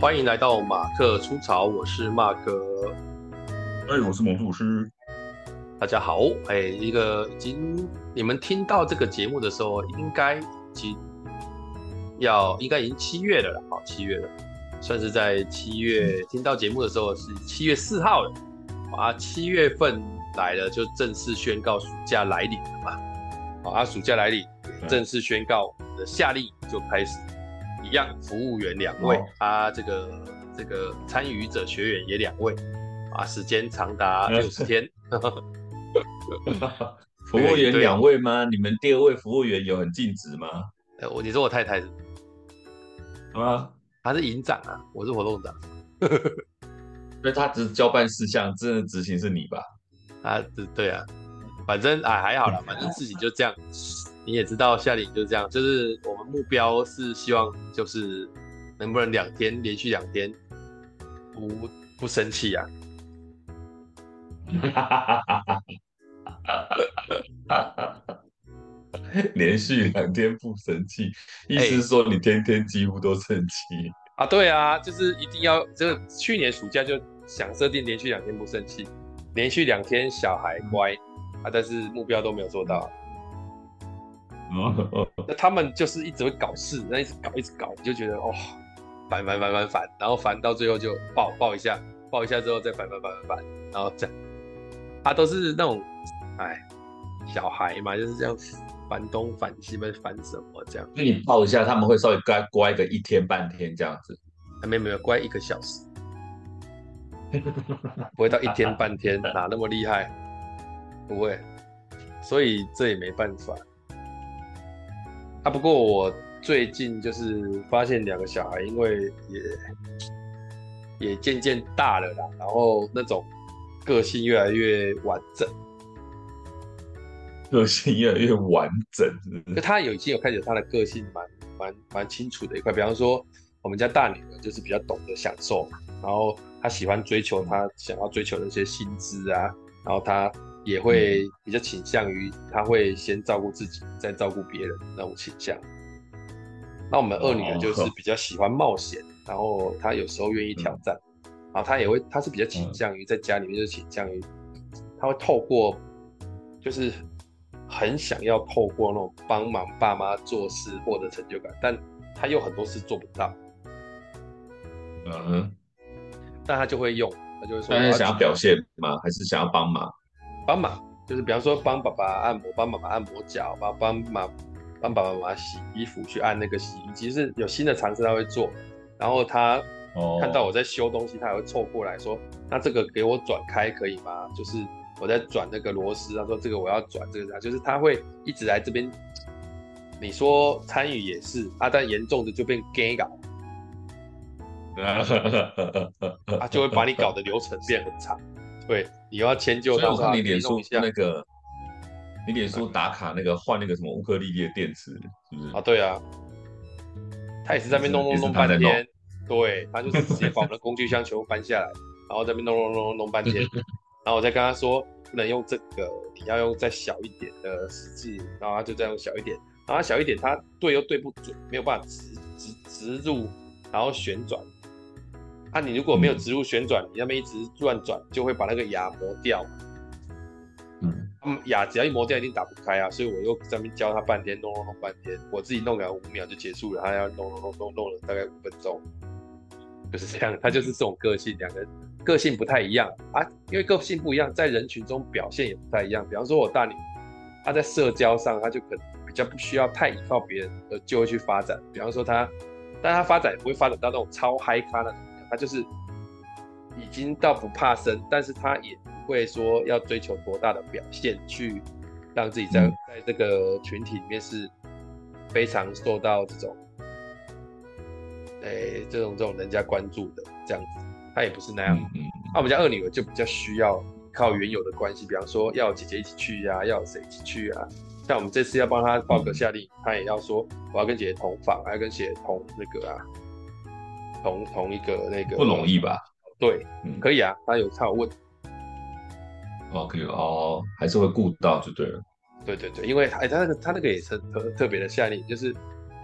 欢迎来到马克出潮，我是马克。哎，我是魔术师。大家好，哎，一个已经你们听到这个节目的时候，应该已经要应该已经七月了了，好，七月了，算是在七月听到节目的时候是七月四号了啊，七月份来了就正式宣告暑假来临了嘛，好啊，暑假来临，正式宣告我们的夏令营就开始。一样，服务员两位，啊、这个这个参与者学员也两位，啊，时间长达 六十天。服务员两位吗？你们第二位服务员有很尽职吗？呃，我你说我太太是吗？他是营长啊，我是活动长。所以他只是交办事项，真的执行是你吧？啊，对啊，反正啊还好啦，反正事情就这样。你也知道，夏令营就是这样，就是我们目标是希望，就是能不能两天连续两天不不生气啊？连续两天不生气，意思是说你天天几乎都生气、欸、啊？对啊，就是一定要，这个去年暑假就想设定连续两天不生气，连续两天小孩乖啊，但是目标都没有做到。那他们就是一直会搞事，那一直搞一直搞，你就觉得哦，烦烦烦烦烦，然后烦到最后就抱抱一下，抱一下之后再烦烦烦烦烦，然后这样，他都是那种，哎，小孩嘛就是这样，烦东烦西，烦什么这样。那你抱一下，他们会稍微乖乖个一天半天这样子？没有没有，乖一个小时，不会到一天半天，哪那么厉害？不会，所以这也没办法。啊，不过我最近就是发现两个小孩，因为也也渐渐大了啦，然后那种个性越来越完整，个性越来越完整是不是？他有已经有开始他的个性蛮蛮蛮清楚的一块，比方说我们家大女儿就是比较懂得享受嘛，然后她喜欢追求她想要追求的一些薪资啊，然后她。也会比较倾向于他会先照顾自己，再照顾别人那种倾向。那我们二女儿就是比较喜欢冒险，然后她有时候愿意挑战，然后她也会，她是比较倾向于在家里面就倾向于，她会透过，就是很想要透过那种帮忙爸妈做事获得成就感，但她又很多事做不到。嗯哼，但她就会用，她就会说，她想要表现吗？还是想要帮忙？帮忙就是，比方说帮爸爸按摩，帮妈妈按摩脚，帮帮妈帮爸爸妈妈洗衣服，去按那个洗衣机，是有新的尝试他会做。然后他看到我在修东西，他也会凑过来说：“那这个给我转开可以吗？”就是我在转那个螺丝，他说：“这个我要转这个。”就是他会一直来这边。你说参与也是啊，但严重的就变 gay 搞，他就会把你搞的流程变很长。对，你要迁就到他。你脸书那个，你脸书打卡那个换那个什么乌克丽丽的电池，是不是？啊，对啊，他也是在那边弄弄弄半天。对，他就是直接把我们的工具箱全部搬下来，然后在那边弄弄弄弄半天。然后我再跟他说，不能用这个，你要用再小一点的十字。然后他就再用小一点，然后他小一点，他对又对不准，没有办法直直直入，然后旋转。啊，你如果没有植入旋转，你那边一直乱转，就会把那个牙磨掉。嗯，牙只要一磨掉，一定打不开啊。所以我又在那边教他半天，弄弄弄半天，我自己弄个五秒就结束了，他要弄弄弄弄弄了大概五分钟，就是这样。他就是这种个性，两个人个性不太一样啊。因为个性不一样，在人群中表现也不太一样。比方说我大女，她在社交上，她就可能比较不需要太依靠别人，而就会去发展。比方说她，但她发展也不会发展到那种超嗨咖的。他就是已经到不怕生，但是他也不会说要追求多大的表现，去让自己在在这个群体里面是非常受到这种，哎、欸，这种这种人家关注的这样子。他也不是那样。那我们家二女儿就比较需要靠原有的关系，比方说要姐姐一起去呀、啊，要谁一起去啊？像我们这次要帮他报个夏令营，他也要说我要跟姐姐同房，还要跟姐姐同那个啊。同同一个那个不容易吧？对，嗯，可以啊。他有他有问，哦，可以哦，还是会顾到就对了。对对对，因为哎，他那个他那个也是特特别的夏令，就是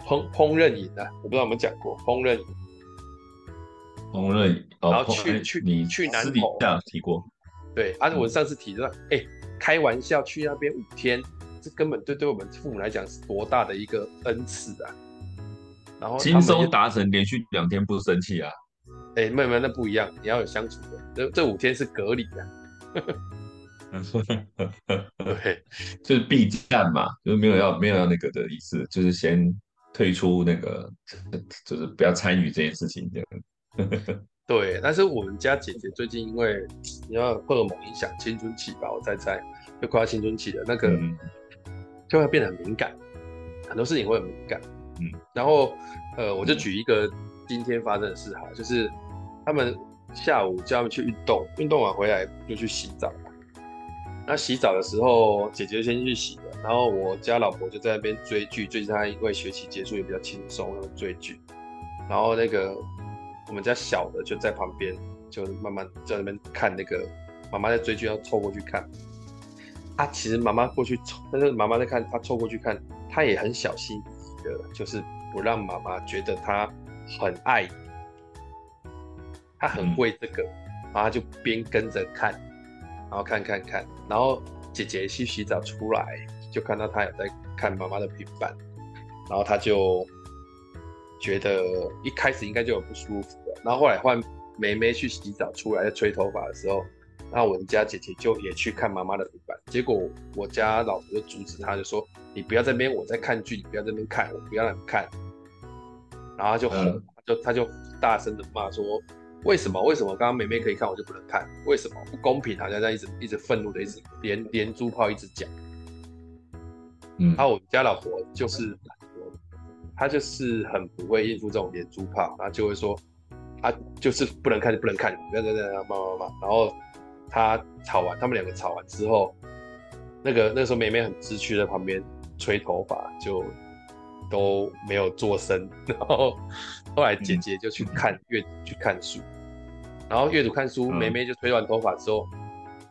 烹烹饪营啊。我不知道有没有讲过烹饪营。烹饪，然后去去你去南投这样提过，对，而且我上次提的，哎，开玩笑去那边五天，这根本对对我们父母来讲是多大的一个恩赐啊！然后轻松达成，连续两天不生气啊！哎，没有没有，那不一样，你要有相处的，这这五天是隔离的。对，就是避战嘛，就是没有要没有要那个的意思，就是先退出那个，就是不要参与这件事情这样。对，但是我们家姐姐最近因为你要荷尔蒙影响青春期吧，我在猜，就快要青春期的那个，嗯、就会变得很敏感，很多事情会很敏感。嗯，然后呃，我就举一个今天发生的事哈，就是他们下午叫他们去运动，运动完回来就去洗澡。那洗澡的时候，姐姐先去洗了，然后我家老婆就在那边追剧。最近她因为学期结束也比较轻松，然后追剧。然后那个我们家小的就在旁边，就慢慢在那边看那个妈妈在追剧，要凑过去看。啊其实妈妈过去凑，但是妈妈在看，她凑过去看，她也很小心的，就是不让妈妈觉得她很爱，她很会这个，然后她就边跟着看。然后看看看，然后姐姐去洗澡出来，就看到她有在看妈妈的平板，然后她就觉得一开始应该就有不舒服了。然后后来换梅梅去洗澡出来在吹头发的时候，那我们家姐姐就也去看妈妈的平板，结果我家老婆就阻止她，就说：“你不要在这边，我在看剧，你不要在这边看，我不要让你看。”然后她就很、嗯、就他就大声的骂说。为什么？为什么刚刚妹妹可以看，我就不能看？为什么不公平？好像在一直一直愤怒的，一直连连珠炮一直讲。嗯，然后我家老婆就是，她就是很不会应付这种连珠炮，然后就会说，啊，就是不能看就不能看，不要在那骂骂骂。然后她吵完，他们两个吵完之后，那个那时候妹妹很知趣在旁边吹头发，就都没有做声。然后后来姐姐就去看阅读，去看书。然后阅读看书，妹妹就吹完头发之后，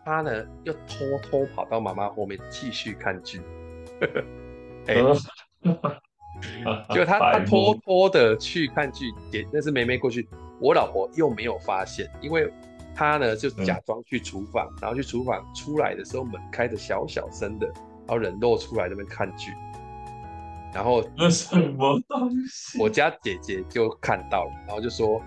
她、嗯、呢又偷偷跑到妈妈后面继续看剧。哎、欸，就她她偷偷的去看剧，也那是梅梅过去，我老婆又没有发现，因为她呢就假装去厨房，嗯、然后去厨房出来的时候门开着小小声的，然后人露出来那边看剧，然后那什么东西？我家姐姐就看到了，然后就说。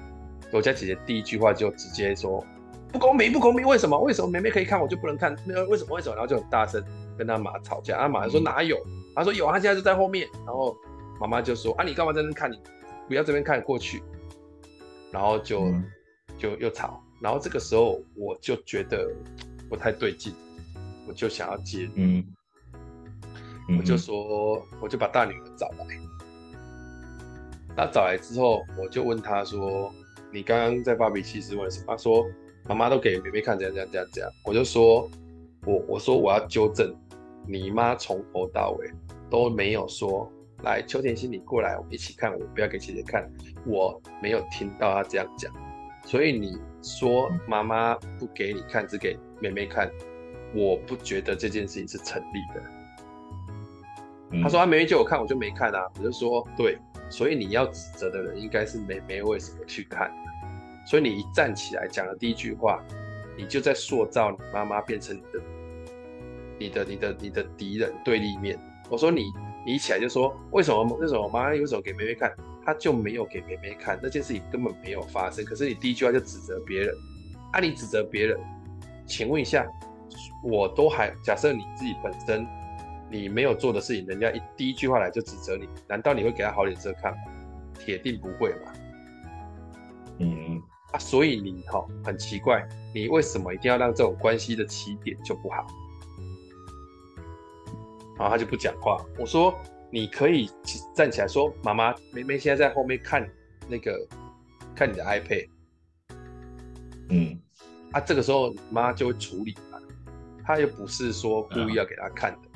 我家姐姐第一句话就直接说：“不公平，不公平！为什么？为什么妹妹可以看，我就不能看？那个为什么？为什么？”然后就很大声跟他妈吵架。他妈就说：“哪有？”他说：“有，他现在就在后面。”然后妈妈就说：“啊，你干嘛在那看？你不要这边看过去。”然后就就又吵。然后这个时候我就觉得不太对劲，我就想要接，嗯，我就说，我就把大女儿找来。他找来之后，我就问她说。你刚刚在发脾气是为什么？她说妈妈都给妹妹看，这样这样这样这样。我就说，我我说我要纠正，你妈从头到尾都没有说，来邱甜心你过来，我们一起看，我不要给姐姐看，我没有听到她这样讲。所以你说妈妈不给你看，只给妹妹看，我不觉得这件事情是成立的。嗯、他说啊妹妹叫我看，我就没看啊。我就说对。所以你要指责的人应该是妹妹为什么去看？所以你一站起来讲的第一句话，你就在塑造你妈妈变成你的、你的、你的、你的敌人对立面。我说你，你一起来就说为什么？为什么妈妈有时候给妹妹看，她就没有给妹妹看？那件事情根本没有发生。可是你第一句话就指责别人，啊，你指责别人，请问一下，我都还假设你自己本身。你没有做的事情，人家一第一句话来就指责你，难道你会给他好脸色看吗？铁定不会嘛。嗯啊，所以你哈、哦、很奇怪，你为什么一定要让这种关系的起点就不好？然后他就不讲话。我说你可以站起来说，妈妈，妹妹现在在后面看那个看你的 iPad。嗯，啊，这个时候妈就会处理嘛，她又不是说故意要给她看的。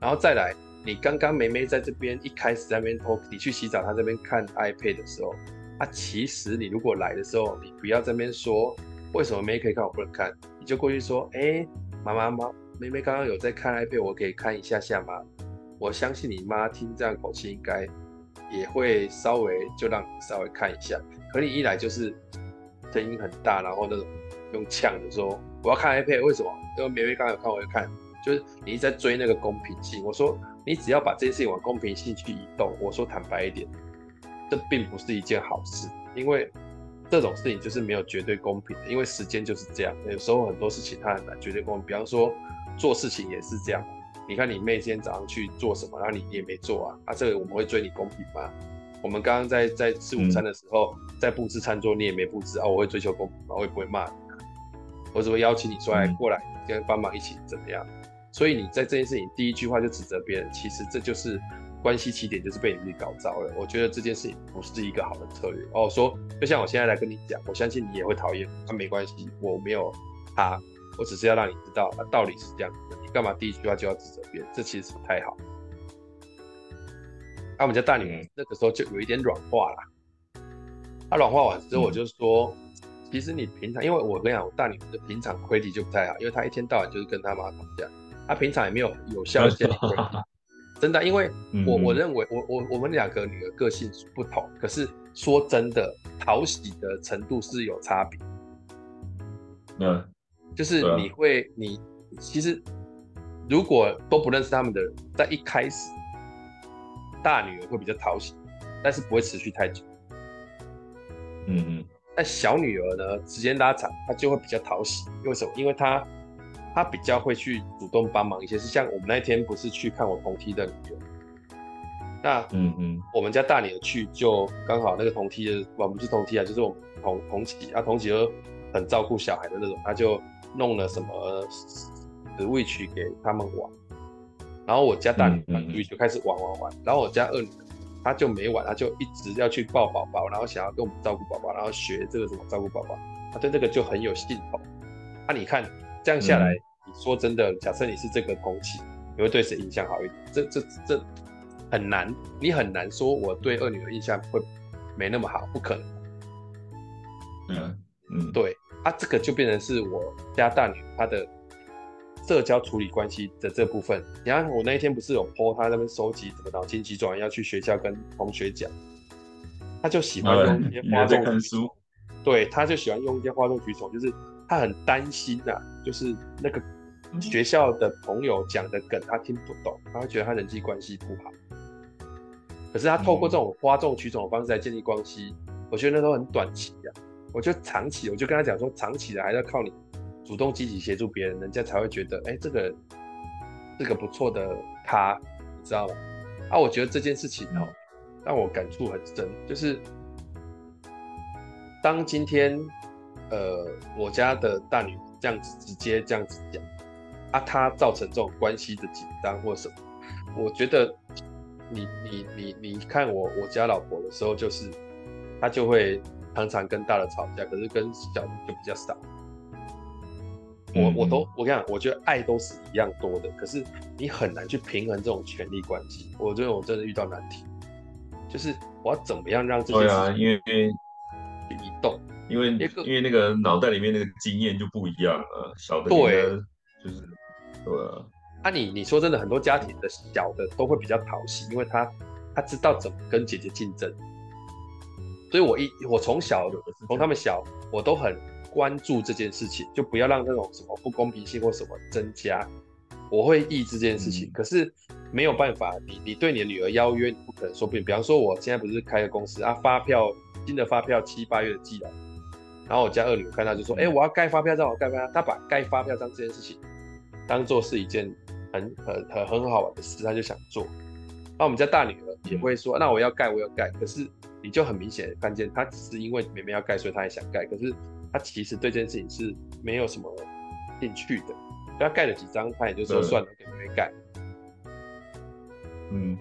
然后再来，你刚刚妹妹在这边一开始在那边偷，你去洗澡，她这边看 iPad 的时候，啊，其实你如果来的时候，你不要在那边说为什么妹妹可以看我不能看，你就过去说，哎，妈妈妈，妹妹刚刚有在看 iPad，我可以看一下下吗？我相信你妈听这样口气应该也会稍微就让你稍微看一下，可你一来就是，声音很大，然后那种用呛的说我要看 iPad，为什么？因为妹妹刚才有看，我就看，就是你一直在追那个公平性。我说你只要把这件事情往公平性去移动，我说坦白一点，这并不是一件好事，因为这种事情就是没有绝对公平的，因为时间就是这样，有时候很多事情它很难绝对公平。比方说做事情也是这样，你看你妹今天早上去做什么，然后你也没做啊，啊，这个我们会追你公平吗？我们刚刚在在吃午餐的时候，嗯、在布置餐桌，你也没布置啊，我会追求公平吗？我也不会骂你，我只会邀请你出来过来跟帮忙一起怎么样？所以你在这件事情第一句话就指责别人，其实这就是关系起点就是被你自己搞糟了。我觉得这件事情不是一个好的策略。哦，说就像我现在来跟你讲，我相信你也会讨厌，那、啊、没关系，我没有他，我只是要让你知道，那、啊、道理是这样干嘛第一句话就要指责别人？这其实不太好。那、啊、我们家大女儿那个时候就有一点软化了。她、啊、软化完之后，我就说，嗯、其实你平常，因为我跟你讲，我大女儿的平常规律就不太好，因为她一天到晚就是跟她妈吵架，她平常也没有有效的建立规律。真的，因为我我认为我我我们两个女儿个性不同，可是说真的，讨喜的程度是有差别。嗯，就是你会你其实如果都不认识他们的人，在一开始。大女儿会比较讨喜，但是不会持续太久。嗯嗯。但小女儿呢，时间拉长，她就会比较讨喜。为什么？因为她她比较会去主动帮忙一些。是像我们那天不是去看我同梯的女儿，那嗯嗯，我们家大女儿去就刚好那个同梯的，我们不是同梯啊，就是我们同同级啊，同级就很照顾小孩的那种，她就弄了什么 Switch 给他们玩。然后我家大女儿就开始玩玩玩，然后我家二女儿她就没玩，她就一直要去抱宝宝，然后想要跟我们照顾宝宝，然后学这个怎么照顾宝宝，她对这个就很有兴趣。那、啊、你看这样下来，嗯、你说真的，假设你是这个同期，你会对谁印象好一点？这这这很难，你很难说我对二女儿印象会没那么好，不可能。嗯嗯，对，啊，这个就变成是我家大女她的。社交处理关系的这部分，你看我那一天不是有 po 他那边收集什么脑筋急转弯，要去学校跟同学讲，他就喜欢用一些哗众取宠，对，他就喜欢用一些哗众取宠，就是他很担心呐、啊，就是那个学校的朋友讲的梗他听不懂，他会觉得他人际关系不好。可是他透过这种哗众取宠的方式来建立关系，我觉得那都很短期呀、啊。我觉得长期，我就跟他讲说，长期的还是要靠你。主动积极协助别人，人家才会觉得，哎、这个这个不错的他，你知道吗？啊，我觉得这件事情哦，让我感触很深，就是当今天，呃，我家的大女这样子直接这样子讲，啊，他造成这种关系的紧张或什么，我觉得你你你你看我我家老婆的时候，就是她就会常常跟大的吵架，可是跟小的就比较少。我我都我跟你讲，我觉得爱都是一样多的，可是你很难去平衡这种权力关系。我觉得我真的遇到难题，就是我要怎么样让这些对啊因为移动，因为因为，因为那个脑袋里面那个经验就不一样了，小的对，就是对啊。那你你说真的，很多家庭的小的都会比较讨喜，因为他他知道怎么跟姐姐竞争，所以我一我从小从他们小我都很。关注这件事情，就不要让那种什么不公平性或什么增加。我会抑制这件事情，嗯、可是没有办法。你你对你的女儿邀约，你不可能说不。比方说，我现在不是开个公司啊，发票新的发票七八月的寄来，然后我家二女儿看到就说：“哎、我要盖发票章，我盖发票。”她把盖发票章这件事情当做是一件很很很很好玩的事，她就想做。那我们家大女儿也会说：“嗯、那我要盖，我要盖。”可是你就很明显看见，她只是因为妹妹要盖，所以她也想盖。可是。他其实对这件事情是没有什么兴趣的，他盖了几张，他也就说算了，给妹妹盖。嗯，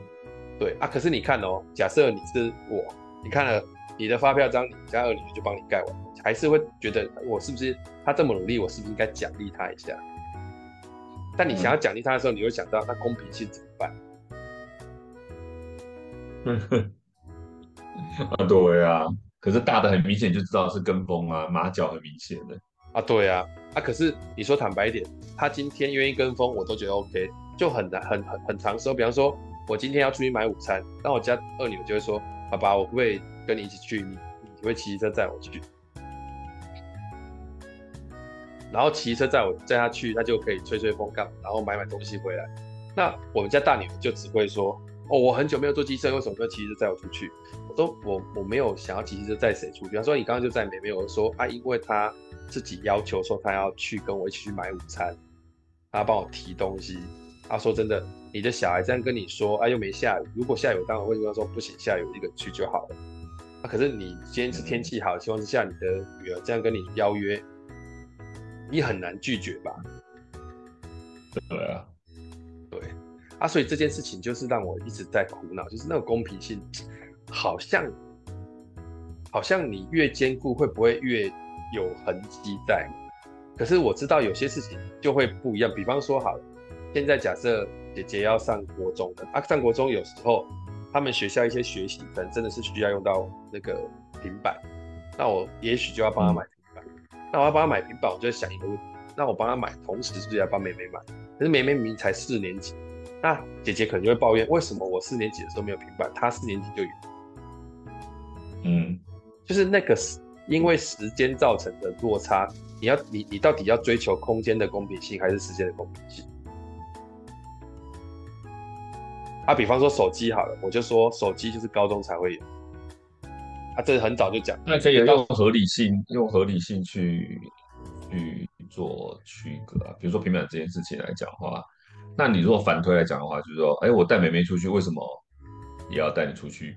对啊。可是你看哦，假设你是我，你看了你的发票章，你家二女就帮你盖完，还是会觉得我是不是他这么努力，我是不是应该奖励他一下？但你想要奖励他的时候，你会想到那公平性怎么办？嗯哼，啊，对啊。可是大的很明显就知道是跟风啊，马脚很明显的啊，对啊，啊，可是你说坦白一点，他今天愿意跟风，我都觉得 OK，就很难很很很长时候。比方说，我今天要出去买午餐，那我家二女儿就会说：“爸爸，我不会跟你一起去？你你会骑车载我去？”然后骑车载我载他去，他就可以吹吹风干，然后买买东西回来。那我们家大女儿就只会说：“哦，我很久没有坐机车，为什么要骑车载我出去？”我说：“我我没有想要骑机车载谁出去。”他说：“你刚刚就载妹妹。”我说：“啊，因为他自己要求说他要去跟我一起去买午餐，他帮我提东西。”他说：“真的，你的小孩这样跟你说，啊，又没下雨。如果下雨，当然会跟他说不行，下雨我一个人去就好了。啊，可是你今天是天气好的情况之下，你的女儿这样跟你邀约，你很难拒绝吧？”对啊，对啊，所以这件事情就是让我一直在苦恼，就是那个公平性，好像好像你越坚固，会不会越有痕迹在？可是我知道有些事情就会不一样，比方说好了。现在假设姐姐要上国中的啊，上国中有时候他们学校一些学习可能真的是需要用到那个平板，那我也许就要帮他买平板。嗯、那我要帮他买平板，我就在想一个问题：那我帮他买，同时是不是要帮妹妹买？可是妹妹明明才四年级，那姐姐可能就会抱怨：为什么我四年级的时候没有平板，她四年级就有？嗯，就是那个因为时间造成的落差，你要你你到底要追求空间的公平性，还是时间的公平性？啊，比方说手机好了，我就说手机就是高中才会有。啊，这很早就讲，那可以用合理性，用合理性去去做区隔啊。比如说平板这件事情来讲的话，那你如果反推来讲的话，就是说，哎，我带妹妹出去，为什么也要带你出去？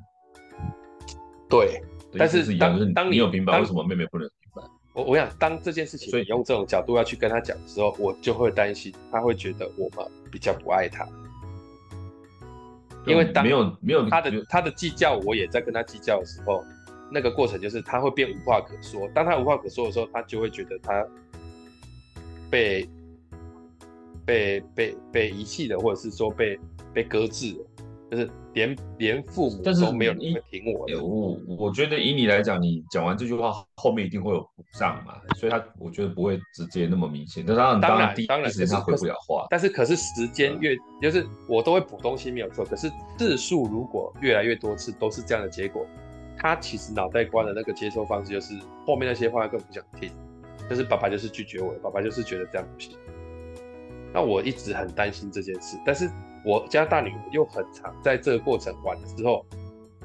对，但是当当你，你有平板，为什么妹妹不能平板？我我想，当这件事情，所以你用这种角度要去跟他讲的时候，我就会担心，他会觉得我们比较不爱他。因为当没有没有他的他的计较，我也在跟他计较的时候，那个过程就是他会变无话可说。当他无话可说的时候，他就会觉得他被被被被遗弃的，或者是说被被搁置的。就是连连父母都没有人会听我的。我我觉得以你来讲，你讲完这句话后面一定会有补上嘛，所以他我觉得不会直接那么明显。但当然当然当然，他回不了话。但是可是时间越就是我都会补东西没有错，可是次数如果越来越多次都是这样的结果，他其实脑袋瓜的那个接收方式就是后面那些话更不想听，就是爸爸就是拒绝我，爸爸就是觉得这样不行。那我一直很担心这件事，但是。我家大女儿又很常在这个过程完了之后，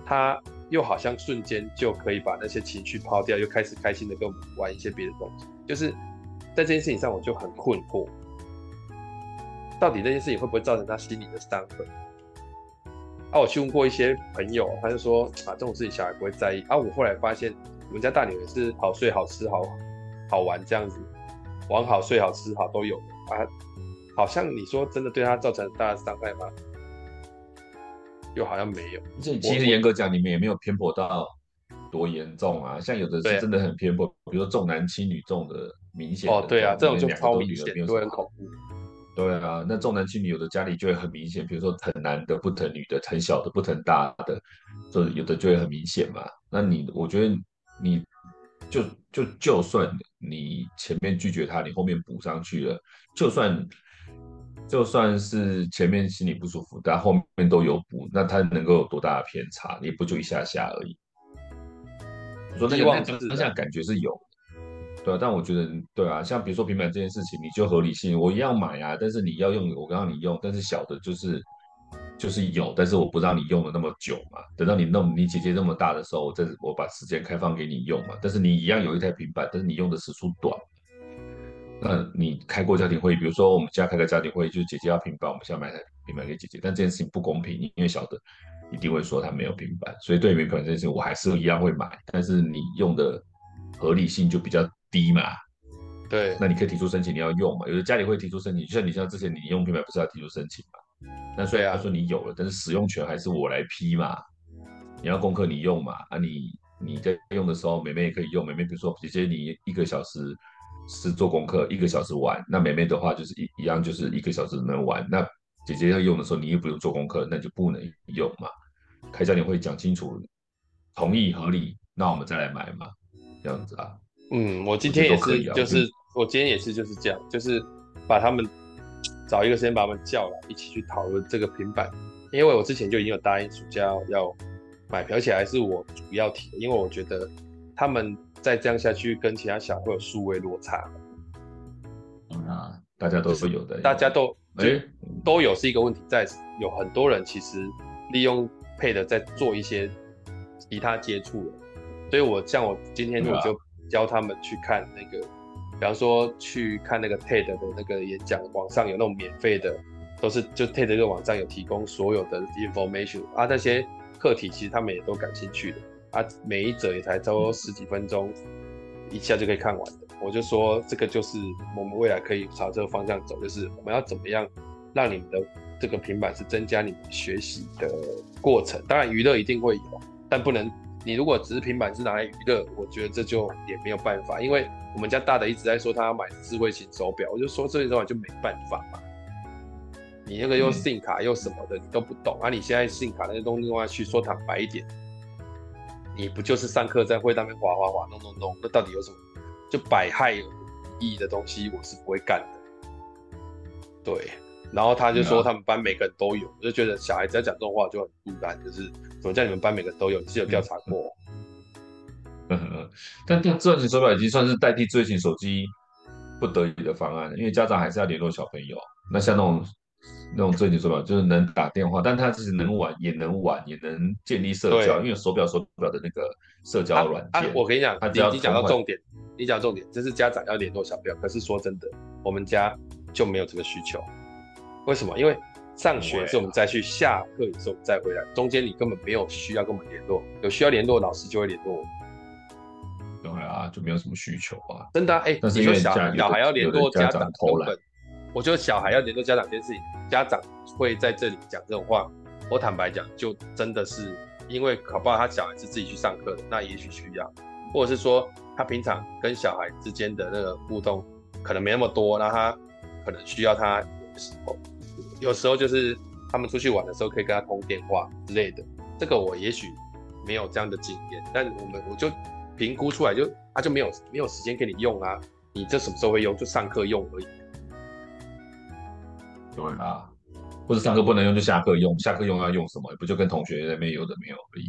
她又好像瞬间就可以把那些情绪抛掉，又开始开心的跟我们玩一些别的东西。就是在这件事情上，我就很困惑，到底这件事情会不会造成她心里的伤痕？啊，我去问过一些朋友，他就说啊，这种事情小孩不会在意。啊，我后来发现，我们家大女儿是好睡好吃好好玩这样子，玩好睡好吃好都有啊。好像你说真的对他造成大的伤害吗？又好像没有。这其实严格讲，你们也没有偏颇到多严重啊。像有的是真的很偏颇，比如说重男轻女重的明显的。哦，对啊，这种就超明显，都很恐怖。对啊，那重男轻女有的家里就会很明显，比如说疼男的不疼女的，疼小的不疼大的，就有的就会很明显嘛。那你我觉得你就就就算你前面拒绝他，你后面补上去了，就算。就算是前面心里不舒服，但后面都有补，那它能够有多大的偏差？也不就一下下而已。我说那个当下感觉是有，对啊，但我觉得对啊，像比如说平板这件事情，你就合理性，我一样买啊，但是你要用，我让你用，但是小的就是就是有，但是我不让你用了那么久嘛，等到你弄你姐姐那么大的时候，我再我把时间开放给你用嘛，但是你一样有一台平板，但是你用的时数短。那你开过家庭会议，比如说我们家开个家庭会议，就是姐姐要平板，我们想买台平板给姐姐，但这件事情不公平，因为小的一定会说他没有平板，所以对于平板这件事情，我还是一样会买，但是你用的合理性就比较低嘛。对，那你可以提出申请，你要用嘛？有的家里会提出申请，就像你像之前你用平板不是要提出申请嘛？那虽然他说你有了，但是使用权还是我来批嘛。你要功课你用嘛？啊你你在用的时候，妹妹也可以用，妹妹比如说姐姐你一个小时。是做功课一个小时玩，那妹妹的话就是一一样，就是一个小时能玩。那姐姐要用的时候，你又不用做功课，那就不能用嘛。开家庭会讲清楚，同意合理，那我们再来买嘛，这样子啊。嗯，我今天也是，就是我今天也是就是这样，就是把他们找一个时间把他们叫来，一起去讨论这个平板。因为我之前就已经有答应暑假要买，而且还是我主要提的，因为我觉得他们。再这样下去，跟其他小会有数位落差，啊，大家都是有的，大家都哎都有是一个问题在，有很多人其实利用配的在做一些其他接触，所以我像我今天我就教他们去看那个，比方说去看那个 TED 的那个演讲，网上有那种免费的，都是就 TED 这个网站有提供所有的 information 啊，那些课题其实他们也都感兴趣的啊，每一则也才差不多十几分钟，一下就可以看完的。我就说，这个就是我们未来可以朝这个方向走，就是我们要怎么样让你们的这个平板是增加你们学习的过程。当然娱乐一定会有，但不能你如果只是平板是拿来娱乐，我觉得这就也没有办法。因为我们家大的一直在说他要买智慧型手表，我就说智慧型手表就没办法嘛。你那个又 SIM 卡又什么的，你都不懂啊！你现在 SIM 卡那些东西用下去，说坦白一点，你不就是上课在会那边滑滑滑弄弄弄，那到底有什么？就百害有益的东西，我是不会干的。对，然后他就说他们班每个人都有，我就觉得小孩子要讲这种话就很孤单，就是怎么叫你们班每个人都有？你是有调查过？嗯嗯，但但智慧型手表已经算是代替智慧型手机不得已的方案，因为家长还是要联络小朋友。那像那种。那种智慧型手表就是能打电话，但它其实能玩，也能玩，也能建立社交。因为手表手表的那个社交软件。啊啊，我跟你讲，你讲到重点，你讲重点，这是家长要联络小朋友。可是说真的，我们家就没有这个需求。为什么？因为上学是我们再去，下课也是我们再回来，中间你根本没有需要跟我们联络。有需要联络，老师就会联络我。对啊，就没有什么需求啊。真的，哎，你说小小孩要联络家长，根本。我觉得小孩要联络家长这件事情，家长会在这里讲这种话。我坦白讲，就真的是因为考不好他小孩是自己去上课的，那也许需要，或者是说他平常跟小孩之间的那个互动可能没那么多，那他可能需要他有时候，有时候就是他们出去玩的时候可以跟他通电话之类的。这个我也许没有这样的经验，但我们我就评估出来就他就没有没有时间给你用啊，你这什么时候会用？就上课用而已。对啊，或者上课不能用就下课用，下课用要用什么？不就跟同学那边有的没有而已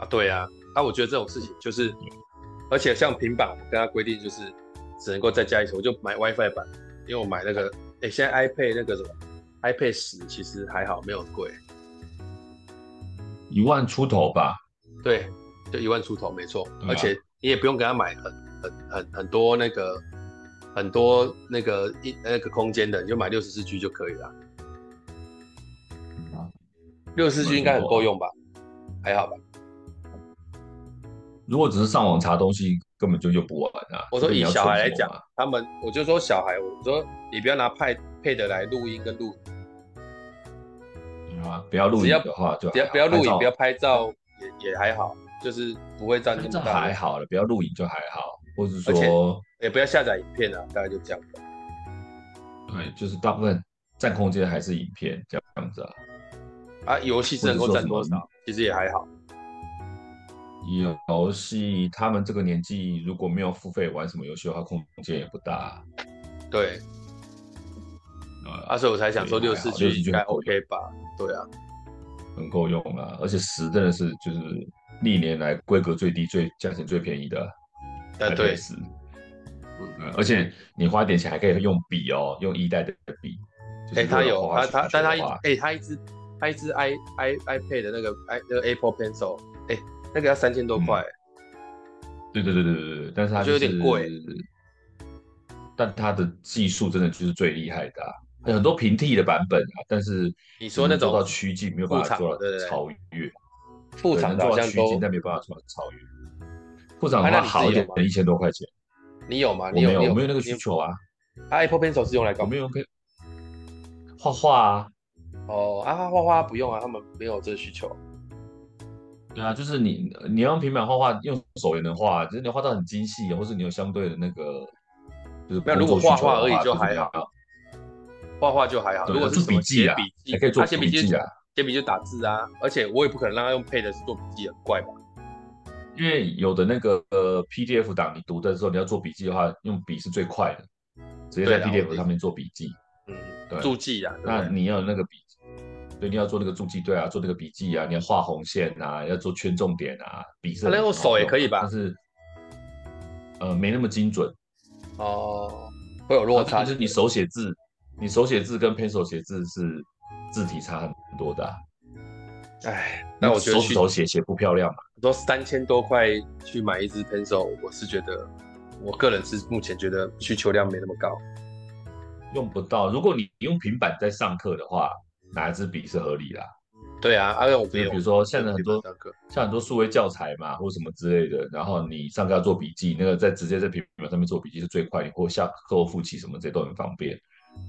啊？对啊，那、啊、我觉得这种事情就是，而且像平板，我跟他规定就是只能够再加一层，我就买 WiFi 版，因为我买那个，哎，现在 iPad 那个什么 iPad 十其实还好，没有很贵，一万出头吧？对，就一万出头，没错，啊、而且你也不用给他买很很很很多那个。很多那个一那个空间的，你就买六十四 G 就可以了。六十四 G 应该很够用吧？还好吧？如果只是上网查东西，根本就用不完啊。我说以小孩来讲，他们我就说小孩，我说你不要拿 Pad Pad 来录音跟录影啊，不要录音的话就不要不要录影，不要拍照也也还好，就是不会占那么大。还好了，不要录影就还好，或者说。也不要下载影片啊，大概就这样。对，就是大部分占空间还是影片这样子啊。啊，游戏是能够占多少？其实也还好。游戏，他们这个年纪如果没有付费玩什么游戏的话，空间也不大。对。啊，所以我才想说六四 G 应该 OK 吧？对啊，很够用啊，而且十真的是就是历年来规格最低、最价钱最便宜的。呃，对。嗯，而且你花点钱还可以用笔哦，用一代的笔。哎、欸，他有他他，但他一哎、欸，他一支他一支 i i iPad 的那个 i 那个 Apple Pencil，哎、欸，那个要三千多块、嗯。对对对对对对，但是它、就是、有点贵。但它的技术真的就是最厉害的、啊，有很多平替的版本啊，但是你说那种做到趋近没有办法做到超越，副厂做到趋近但没有办法做到超越。副厂的话好一点，一千多块钱。你有吗？你有，我没有，我没有那个需求啊。啊，Apple Pencil 是用来搞？我没有可以画画啊。哦，啊，画画不用啊，他们没有这个需求。对啊，就是你你要用平板画画，用手也能画，只是你画到很精细，或是你有相对的那个，就是没有。如果画画而已就还好，画画就还好。如果是笔记啊，还可以做笔记啊，写笔就打字啊。而且我也不可能让他用 Pad 做笔记，很怪吧？因为有的那个呃 PDF 档，你读的时候你要做笔记的话，用笔是最快的，直接在 PDF 上面做笔记。嗯，对，注记啊。那你要那个笔，对，你要做那个注记，对啊，做那个笔记啊，你要画红线啊，要做圈重点啊，笔是。那用手也可以吧？但是，呃，没那么精准。哦。会有落差。就是你手写字，你手写字跟 pencil 写字是字体差很多的、啊。哎，那我觉得手手写写不漂亮嘛。说三千多块去买一支 pencil，我是觉得，我个人是目前觉得需求量没那么高，用不到。如果你用平板在上课的话，拿一支笔是合理的。对啊，而且我比如比如说现在很多像很多数位教材嘛，或什么之类的，然后你上课要做笔记，那个在直接在平板上面做笔记是最快，或下课后复习什么这些都很方便。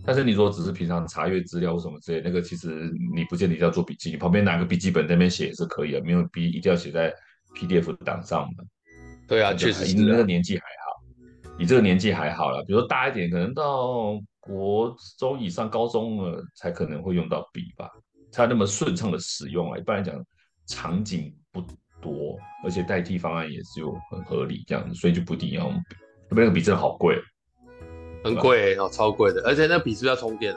但是你如果只是平常查阅资料或什么之类，那个其实你不见得要做笔记，你旁边拿个笔记本在那边写也是可以的，没有必一定要写在 PDF 档上的。对啊，确实，你那个年纪还好，你这个年纪还好了，比如说大一点，可能到国中以上、高中了才可能会用到笔吧。才那么顺畅的使用啊！一般来讲，场景不多，而且代替方案也是有很合理这样子，所以就不一定要用笔。那边那个笔真的好贵，很贵哦，超贵的，而且那笔是不是要充电？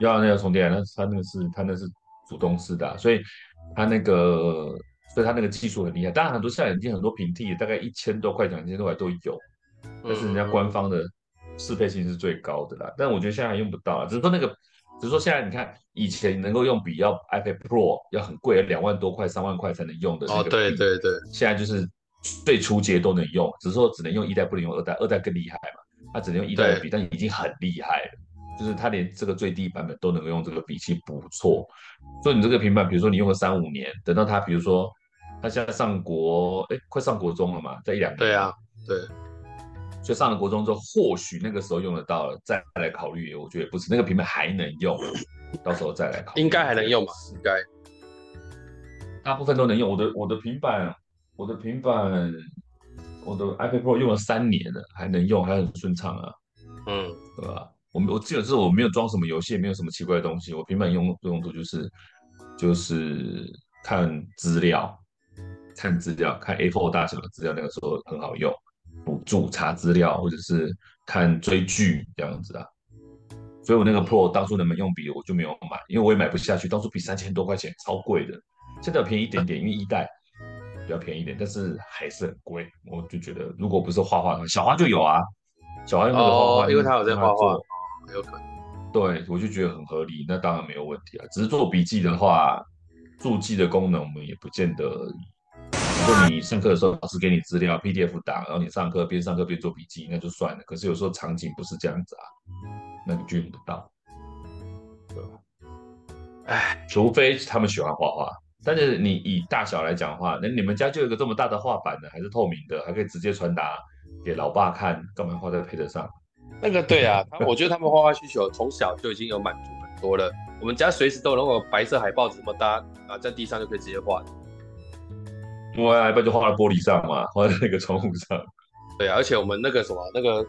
要那要充电，那它那个是它那是主动式的，啊，所以它那个所以它那个技术很厉害。当然很多现在已经很多平替，大概一千多块、两千多块都有，但是人家官方的适配性是最高的啦。嗯、但我觉得现在还用不到，只是说那个。只是说现在你看，以前能够用笔要 iPad Pro 要很贵，两万多块、三万块才能用的那个笔。哦，对对对。现在就是最初阶都能用，只是说只能用一代，不能用二代，二代更厉害嘛。它只能用一代的笔，但已经很厉害了。就是它连这个最低版本都能够用这个笔，其实不错。所以你这个平板，比如说你用了三五年，等到它，比如说它现在上国，哎，快上国中了嘛，在一两年。对啊，对。所以上了国中之后，或许那个时候用得到了，再来考虑。我觉得不是那个平板还能用，到时候再来考虑。应该还能用吧？应该，大部分都能用。我的我的平板，我的平板，我的 iPad Pro 用了三年了，还能用，还很顺畅啊。嗯，对吧？我我记得是我没有装什么游戏，也没有什么奇怪的东西。我平板用用途就是就是看资料，看资料，看 A4 大小的资料，那个时候很好用。辅助查资料，或者是看追剧这样子啊，所以我那个 Pro 当初能不能用笔，我就没有买，因为我也买不下去，当初笔三千多块钱，超贵的。现在便宜一点点，因为一代比较便宜一点，但是还是很贵。我就觉得，如果不是画画，小花就有啊，小花用那个画画，因为他有在画画，有可能。对，我就觉得很合理，那当然没有问题啊。只是做笔记的话，注记的功能我们也不见得。如果你上课的时候老师给你资料 PDF 档，然后你上课边上课边做笔记，那就算了。可是有时候场景不是这样子啊，那你就用不到，对吧？哎，除非他们喜欢画画。但是你以大小来讲的话，那你们家就有一个这么大的画板的，还是透明的，还可以直接传达给老爸看，干嘛画在配得上？那个对啊，我觉得他们画画需求从小就已经有满足很多了。我们家随时都有那个白色海报纸这么大啊，在地上就可以直接画。我还不就画在玻璃上嘛，画在那个窗户上。对啊，而且我们那个什么，那个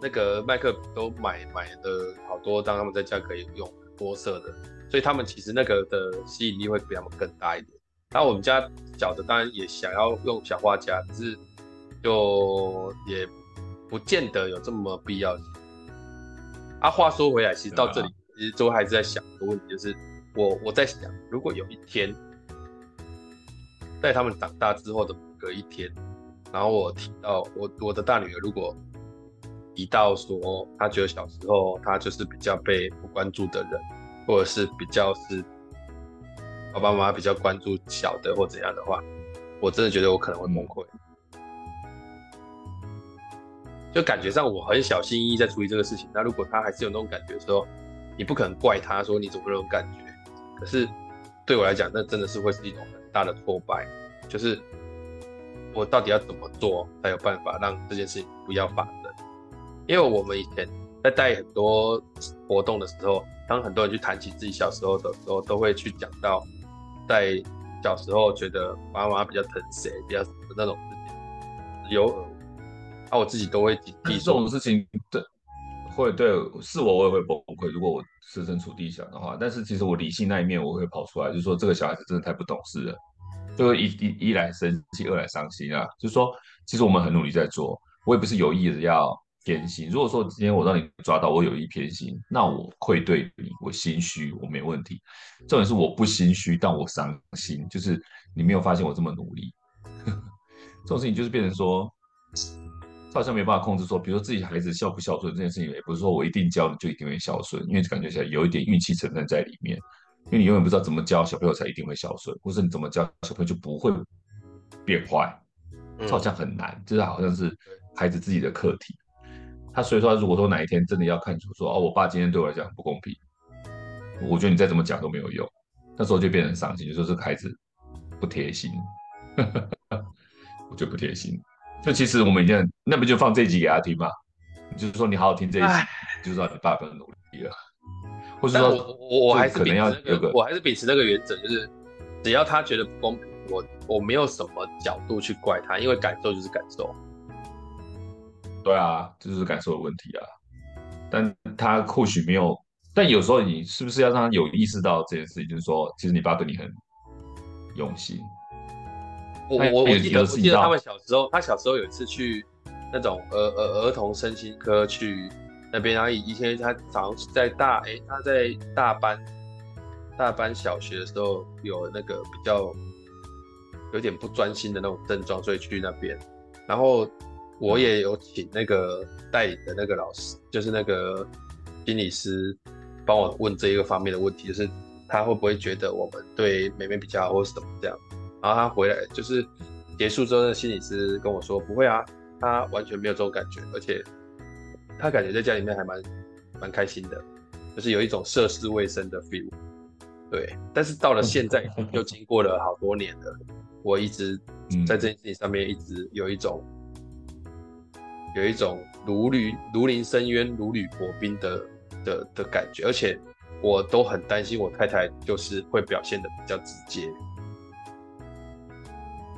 那个麦克都买买了好多，当他们在家可以用多色的，所以他们其实那个的吸引力会比他们更大一点。然后我们家小的当然也想要用小画家，可是就也不见得有这么必要。啊，话说回来，其实到这里，其实周还是在想一个问题，就是我我在想，如果有一天。在他们长大之后的隔一天，然后我提到我我的大女儿，如果提到说她觉得小时候她就是比较被不关注的人，或者是比较是爸爸妈妈比较关注小的或怎样的话，我真的觉得我可能会崩溃。就感觉上我很小心翼翼在处理这个事情，那如果他还是有那种感觉的时候，你不可能怪他说你怎么那种感觉，可是对我来讲，那真的是会是一种很。大的挫败，就是我到底要怎么做才有办法让这件事情不要发生？因为我们以前在带很多活动的时候，当很多人去谈起自己小时候的时候，都会去讲到在小时候觉得妈妈比较疼谁，比较什么那种事情，有，啊，我自己都会警惕这种事情，对，会对，是我我也会崩溃。如果我设身处地想的话，但是其实我理性那一面我会跑出来，就是说这个小孩子真的太不懂事了，就会一一一来生气，二来伤心啊。就是说，其实我们很努力在做，我也不是有意的要偏心。如果说今天我让你抓到我有意偏心，那我愧对你，我心虚，我没问题。重点是我不心虚，但我伤心，就是你没有发现我这么努力。这种事情就是变成说，他好像没办法控制说，比如说自己孩子孝不孝顺这件事情，也不是说我一定教你就一定会孝顺，因为感觉起来有一点运气成分在里面，因为你永远不知道怎么教小朋友才一定会孝顺，或是你怎么教小朋友就不会变坏，这好像很难，就是好像是孩子自己的课题。他所以说，如果说哪一天真的要看出说，哦，我爸今天对我来讲不公平，我觉得你再怎么讲都没有用，那时候就变成伤心，就说这个孩子不贴心，我觉得不贴心。就其实我们已经，那不就放这一集给他听吗？就是说你好好听这一集，就知道你爸爸很努力了。或者说我，我我还是可能要有个，我还是秉持那个原则，就是只要他觉得不公平，我我没有什么角度去怪他，因为感受就是感受。对啊，这就是感受的问题啊。但他或许没有，但有时候你是不是要让他有意识到这件事情，就是说，其实你爸对你很用心。我我我记得我记得他们小时候，他小时候有一次去那种儿儿儿童身心科去那边，然后以前他早上在大哎、欸、他在大班大班小学的时候有那个比较有点不专心的那种症状，所以去那边。然后我也有请那个代理的那个老师，就是那个心理师帮我问这一个方面的问题，就是他会不会觉得我们对妹妹比较好，或是什么这样。然后他回来就是结束之后，那心理师跟我说不会啊，他完全没有这种感觉，而且他感觉在家里面还蛮蛮开心的，就是有一种涉世未深的 feel。对，但是到了现在，又经过了好多年了，我一直在这件事情上面一直有一种有一种如履如临深渊、如履薄冰的的的感觉，而且我都很担心我太太就是会表现的比较直接。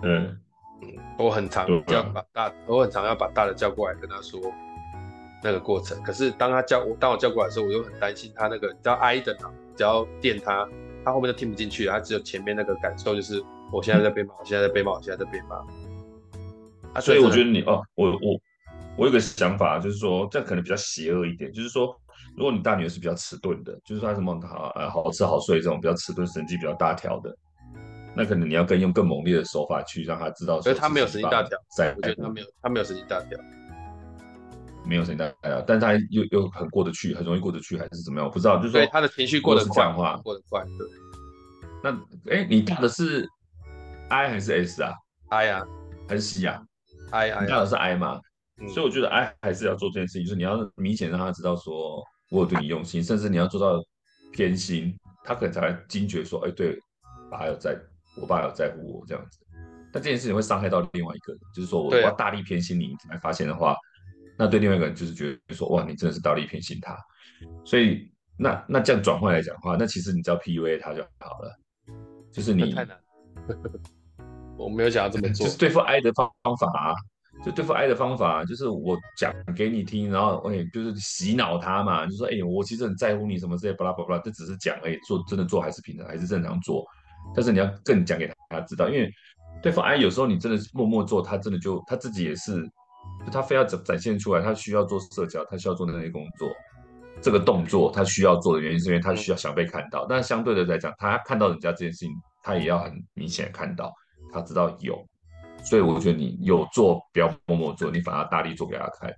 嗯嗯，我很常要把大，我很常要把大的叫过来跟他说那个过程。可是当他叫我，当我叫过来的时候，我又很担心他那个，只要挨的脑，只要电他，他后面就听不进去，他只有前面那个感受，就是我现在在被骂，我现在在被骂，我现在在被骂。啊，所以我觉得你哦，我我我有个想法，就是说这可能比较邪恶一点，就是说，如果你大女儿是比较迟钝的，就是说她什么好呃好吃好睡这种比较迟钝、神经比较大条的。那可能你要更用更猛烈的手法去让她知道，所以她没有神经大条，我觉得她没有，她没有神经大条，没有神经大条，但他又又很过得去，很容易过得去，还是怎么样？我不知道，就是说他的情绪过得快，过得快，对。那哎、欸，你大的是 I 还是 S 啊？I 啊，还是 C 啊？I I，你大的是 I 嘛？所以我觉得爱还是要做这件事情，就是你要明显让他知道说我有对你用心，甚至你要做到偏心，他可能才会惊觉说，哎，对，爸有在。我爸有在乎我这样子，但这件事情会伤害到另外一个人，就是说我我要大力偏心你，你才发现的话，那对另外一个人就是觉得说哇，你真的是大力偏心他，所以那那这样转换来讲的话，那其实你只要 PUA 他就好了，就是你太难，我没有想要这么做，就是对付爱的方方法啊，就对付爱的方法就是我讲给你听，然后哎就是洗脑他嘛，就说哎我其实很在乎你什么这些巴拉巴拉，这只是讲而已做真的做还是平常还是正常做。但是你要更讲给他知道，因为对方爱有时候你真的是默默做，他真的就他自己也是，他非要展展现出来，他需要做社交，他需要做那些工作，这个动作他需要做的原因是因为他需要想被看到。但相对的来讲，他看到人家这件事情，他也要很明显看到，他知道有。所以我觉得你有做，不要默默做，你反而大力做给他看，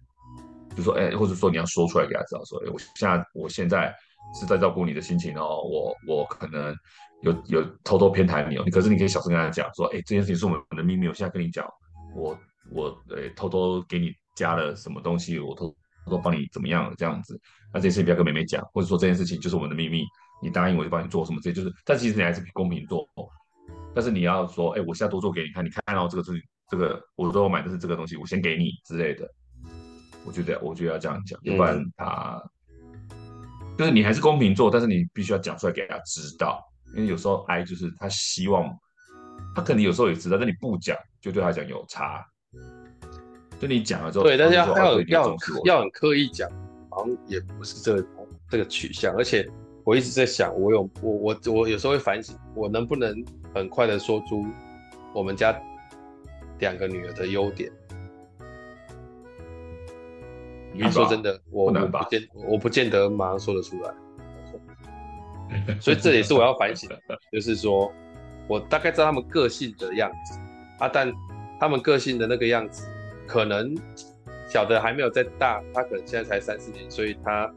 就说哎，或者说你要说出来给他知道，说哎，我现在我现在是在照顾你的心情哦，我我可能。有有偷偷偏袒你哦，你可是你可以小声跟他讲说，哎、这件事情是我们的秘密，我现在跟你讲，我我呃、欸、偷偷给你加了什么东西，我偷偷偷帮你怎么样这样子，那这件事情不要跟妹妹讲，或者说这件事情就是我们的秘密，你答应我就帮你做什么，这就是，但其实你还是公平做，但是你要说，哎、欸，我现在多做给你看，你看到这个东西，这个我说我买的是这个东西，我先给你之类的，我觉得我就要这样讲，要不然他、嗯、就是你还是公平做，但是你必须要讲出来给他知道。因为有时候爱就是他希望，他可能有时候也知道，但你不讲，就对他讲有差。就你讲了之后，对，但是要要要要很刻意讲，好像也不是这个这个取向。而且我一直在想，我有我我我有时候会反省，我能不能很快的说出我们家两个女儿的优点？你说真的，我我不见我不见得马上说得出来。所以这也是我要反省的，就是说，我大概知道他们个性的样子啊，但他们个性的那个样子，可能小的还没有在大，他可能现在才三四年，所以他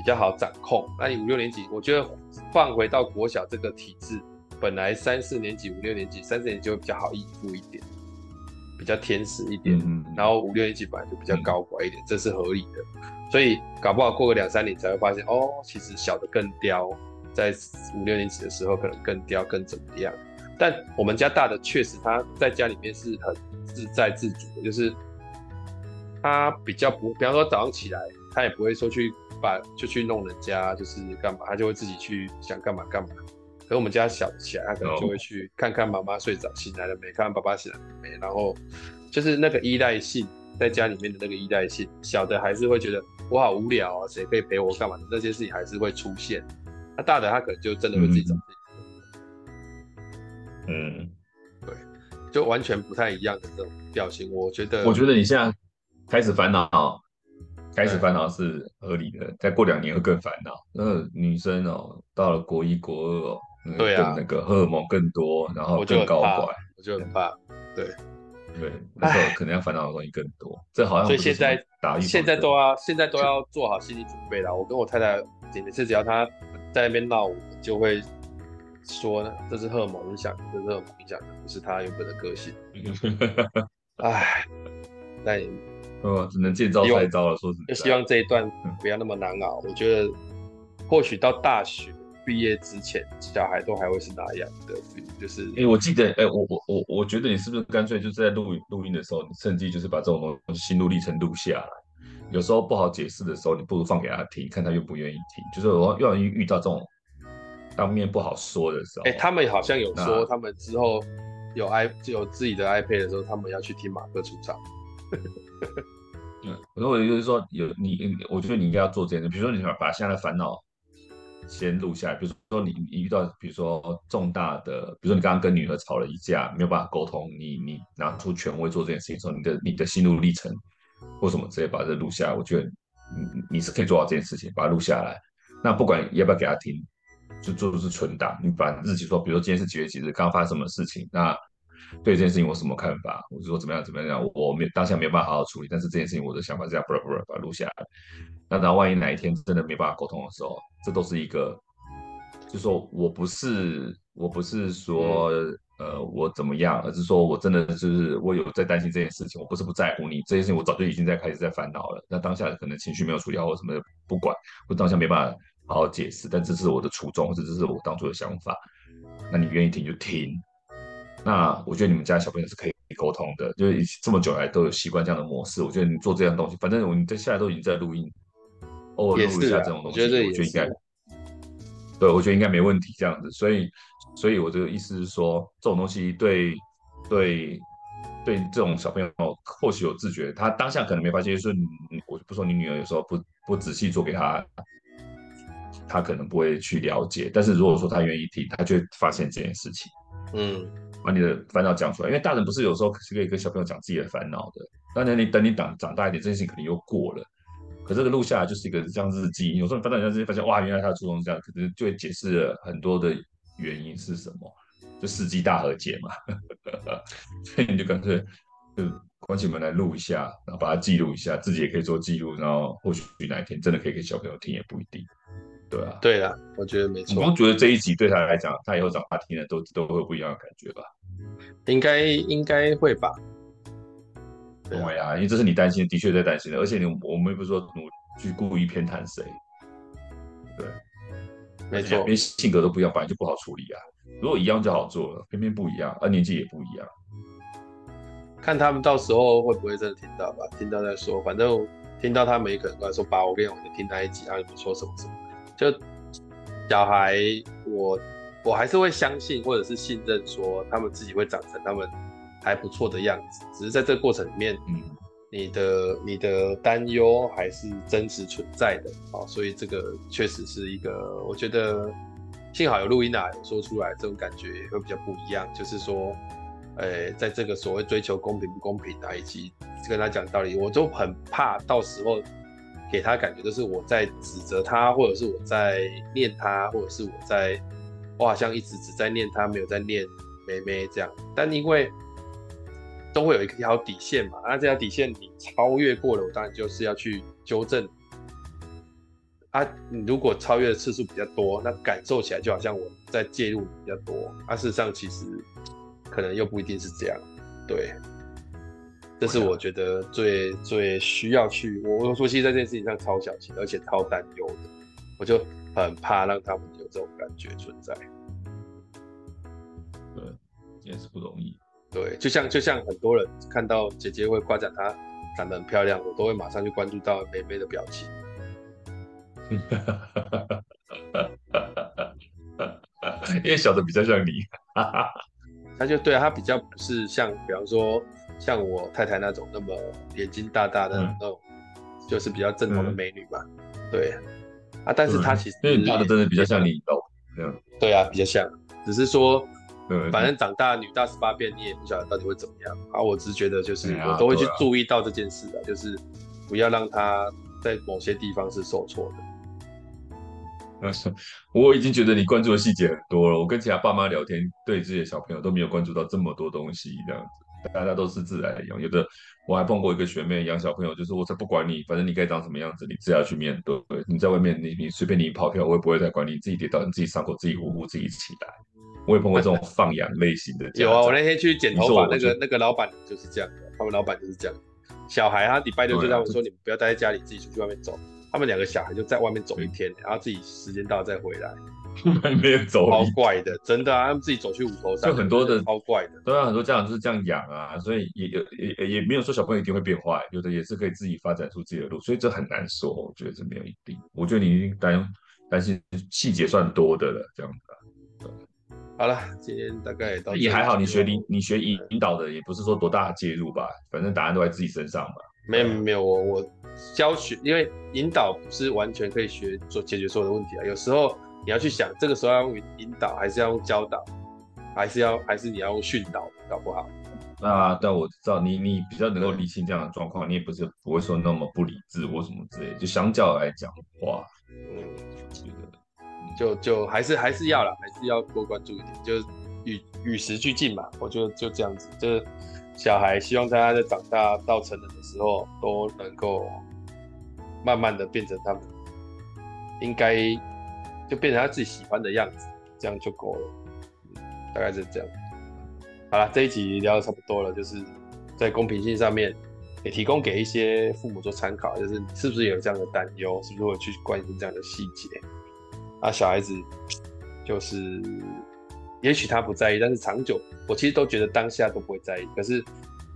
比较好掌控。那你五六年级，我觉得放回到国小这个体制，本来三四年级、五六年级、三四年级就会比较好应付一点，比较天使一点。然后五六年级本来就比较高乖一点，嗯、这是合理的。所以搞不好过个两三年才会发现，哦，其实小的更刁，在五六年级的时候可能更刁、更怎么样。但我们家大的确实他在家里面是很自在自主的，就是。他比较不，比方说早上起来，他也不会说去把就去弄人家，就是干嘛，他就会自己去想干嘛干嘛。可是我们家小起来，他可能就会去看看妈妈睡着醒来了没，看看爸爸醒来了没，然后就是那个依赖性，在家里面的那个依赖性，小的还是会觉得我好无聊啊，谁可以陪我干嘛的那些事情还是会出现。那大的他可能就真的会自己找自己。嗯，对，就完全不太一样的这种表情，我觉得。我觉得你现在。开始烦恼，开始烦恼是合理的。再过两年会更烦恼。那女生哦，到了国一、国二哦，对啊，那个荷尔蒙更多，然后更高拐，我就很怕。对对，那时候可能要烦恼的东西更多。这好像所以现在打现在都要现在都要做好心理准备了。我跟我太太，每次只要她在那边闹，我就会说呢，这是荷尔蒙影响，这是荷尔蒙影响的，不是她原本的个性。唉，那也。哦，只能见招拆招了。说实在，就希望这一段不要那么难熬。我觉得，或许到大学毕业之前，小孩都还会是那样的。就是，哎、欸，我记得，哎、欸，我我我我觉得你是不是干脆就是在录录音的时候，你趁机就是把这种东西心路历程录下来。有时候不好解释的时候，你不如放给他听，看他愿不愿意听。就是我要遇遇到这种当面不好说的时候，哎、欸，他们好像有说，他们之后有 i 有自己的 iPad 的时候，他们要去听马克出场。嗯，我说我就是说有你，我觉得你应该要做这件事。比如说，你把把现在的烦恼先录下来。比如说，你你遇到比如说重大的，比如说你刚刚跟女儿吵了一架，没有办法沟通，你你拿出权威做这件事情的时候，你的你的心路历程或什么直接把这录下来。我觉得你你是可以做好这件事情，把它录下来。那不管要不要给他听，就做的是存档。你把日期说，比如说今天是几月几日，刚刚发生什么事情，那。对这件事情我什么看法？我就说怎么样怎么样，我没当下没有办法好好处理，但是这件事情我的想法是这样，不不不，把它录下来。那然后万一哪一天真的没办法沟通的时候，这都是一个，就是说我不是我不是说呃我怎么样，而是说我真的就是我有在担心这件事情，我不是不在乎你这件事情，我早就已经在开始在烦恼了。那当下可能情绪没有处理好或什么的，不管，我当下没办法好好解释，但这是我的初衷，这是我当初的想法。那你愿意听就听。那我觉得你们家小朋友是可以沟通的，就是这么久来都有习惯这样的模式。我觉得你做这样东西，反正我你在现在都已经在录音，偶尔录一下这种东西，我觉得应该，对，我觉得应该没问题这样子。所以，所以我这个意思是说，这种东西对对对这种小朋友或许有自觉，他当下可能没发现，就是你，我不说你女儿有时候不不仔细做给他，他可能不会去了解。但是如果说他愿意听，他就会发现这件事情。嗯。把你的烦恼讲出来，因为大人不是有时候是可以跟小朋友讲自己的烦恼的。当然，你等你长长大一点，这件事情可能又过了。可这个录下来就是一个像日记。有时候你翻到人家这些，发现哇，原来他的初衷是这样，可能就会解释了很多的原因是什么，就世纪大和解嘛。所以你就干脆就关起门来录一下，然后把它记录一下，自己也可以做记录，然后或许哪一天真的可以给小朋友听，也不一定。对啊，对啊，我觉得没错。我觉得这一集对他来讲，他以后长大听了都都会有不一样的感觉吧？应该应该会吧？对啊，因为这是你担心的，的确在担心的。而且你我们又不是说去故意偏袒谁，对，没错，连性格都不一样，本来就不好处理啊。如果一样就好做了，偏偏不一样，而年纪也不一样。看他们到时候会不会真的听到吧？听到再说，反正听到他们也可能会说：“爸，我跟你讲，我听那一集啊，你们说什么什么。”就小孩，我我还是会相信或者是信任，说他们自己会长成他们还不错的样子。只是在这个过程里面，嗯，你的你的担忧还是真实存在的啊。所以这个确实是一个，我觉得幸好有录音啊，有说出来，这种感觉也会比较不一样。就是说，呃，在这个所谓追求公平不公平啊，以及跟他讲道理，我就很怕到时候。给他感觉就是我在指责他，或者是我在念他，或者是我在，我好像一直只在念他，没有在念妹妹这样。但因为都会有一条底线嘛。那这条底线你超越过了，我当然就是要去纠正。啊，你如果超越的次数比较多，那感受起来就好像我在介入比较多。啊，事实上其实可能又不一定是这样。对，这是我觉得最最需要去我我说，其实在这件事情上超小心，而且超担忧的。我就很怕让他们有这种感觉存在。对，也是不容易。对，就像就像很多人看到姐姐会夸奖她长得很漂亮，我都会马上去关注到妹妹的表情。因为小的比较像你，他就对啊，他比较不是像，比方说像我太太那种那么眼睛大大的那种，嗯、就是比较正统的美女嘛。嗯、对啊，但是她其实因为你大的真的比较像你哦，这样。对啊，比较像，只是说，反正长大女大十八变，你也不晓得到底会怎么样啊。我只是觉得就是我都会去注意到这件事的，就是不要让她在某些地方是受挫的。我已经觉得你关注的细节很多了。我跟其他爸妈聊天，对自己的小朋友都没有关注到这么多东西，这样子，大家都是自然养。有的我还碰过一个学妹养小朋友，就是我才不管你，反正你该长什么样子，你自己要去面对。你在外面，你你随便你跑跳，我也不会再管你。自己跌倒，你自己伤口，自己呼呼，自己起来。我也碰过这种放养类型的。有啊，我那天去剪头发，那个那个老板就是这样的，他们老板就是这样。小孩他礼拜六就让我说，你们不要待在家里，自己出去外面走。他们两个小孩就在外面走一天，然后自己时间到了再回来，没有走，超怪的，真的啊！他们自己走去五头山，就很多的，超怪的。对啊，很多家长就是这样养啊，所以也有也也没有说小朋友一定会变坏，有的也是可以自己发展出自己的路，所以这很难说。我觉得这没有一定。我觉得你已经担担心细节算多的了，这样子。对，好了，今天大概也到也还好。你学领你学引引导的，也不是说多大的介入吧，反正答案都在自己身上嘛。没有没有，我我教学，因为引导不是完全可以学做解决所有的问题啊。有时候你要去想，这个时候要用引导，还是要用教导，还是要还是你要用训导，搞不好。那但我知道你你比较能够理清这样的状况，你也不是不会说那么不理智或什么之类。就相较来讲的话，嗯，觉得就就还是还是要了，还是要多关注一点，就与与时俱进嘛。我觉得就这样子，就是。小孩希望在他在长大到成人的时候，都能够慢慢的变成他们应该就变成他自己喜欢的样子，这样就够了。大概是这样。好了，这一集聊得差不多了，就是在公平性上面也提供给一些父母做参考，就是是不是有这样的担忧，是不是会去关心这样的细节？啊，小孩子就是。也许他不在意，但是长久，我其实都觉得当下都不会在意。可是，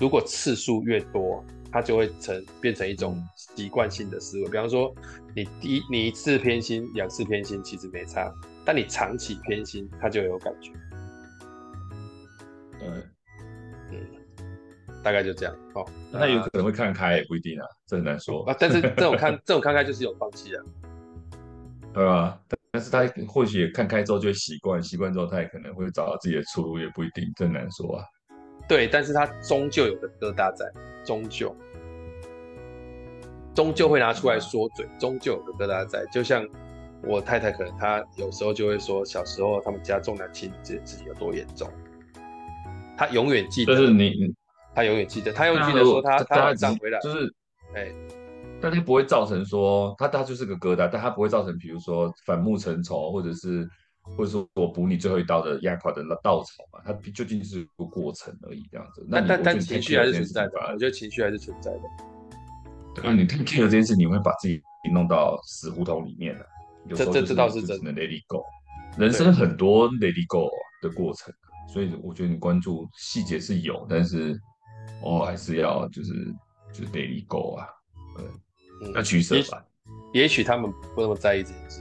如果次数越多，他就会成变成一种习惯性的思维。比方说，你第一你一次偏心，两次偏心其实没差，但你长期偏心，他就有感觉。嗯嗯，大概就这样哦。那有可能会看开，也不一定啊，这很难说啊。但是这种看 这种看开就是有放弃啊，对吧？但是他或许也看开之后就会习惯，习惯之后他也可能会找到自己的出路，也不一定，真难说啊。对，但是他终究有个疙瘩在，终究，终究会拿出来说嘴，终究有个疙瘩在。就像我太太，可能她有时候就会说，小时候他们家重男轻女这件事情有多严重，她永远记得。就是你，她永远记得，她永远记得说她她长回来就是哎。欸但它不会造成说，它它就是个疙瘩，但它不会造成，比如说反目成仇，或者是或者说我补你最后一刀的压垮的稻草嘛，它究竟是个过程而已，这样子。那但但情绪还是存在的，我觉得情绪还是存在的。对啊，你太 care 这件事，你会把自己弄到死胡同里面了。有时候这这倒是真的。Let it go，人生很多 Let it go 的过程，所以我觉得你关注细节是有，但是偶尔还是要就是就是 Let it go 啊，对。要取舍吧，也许他们不那么在意这件事，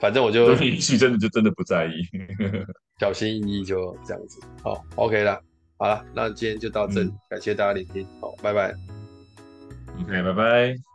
反正我就也许真的就真的不在意，小心翼翼就这样子。好，OK 了，好了，那今天就到这里，嗯、感谢大家聆听，好，拜拜。OK，拜拜。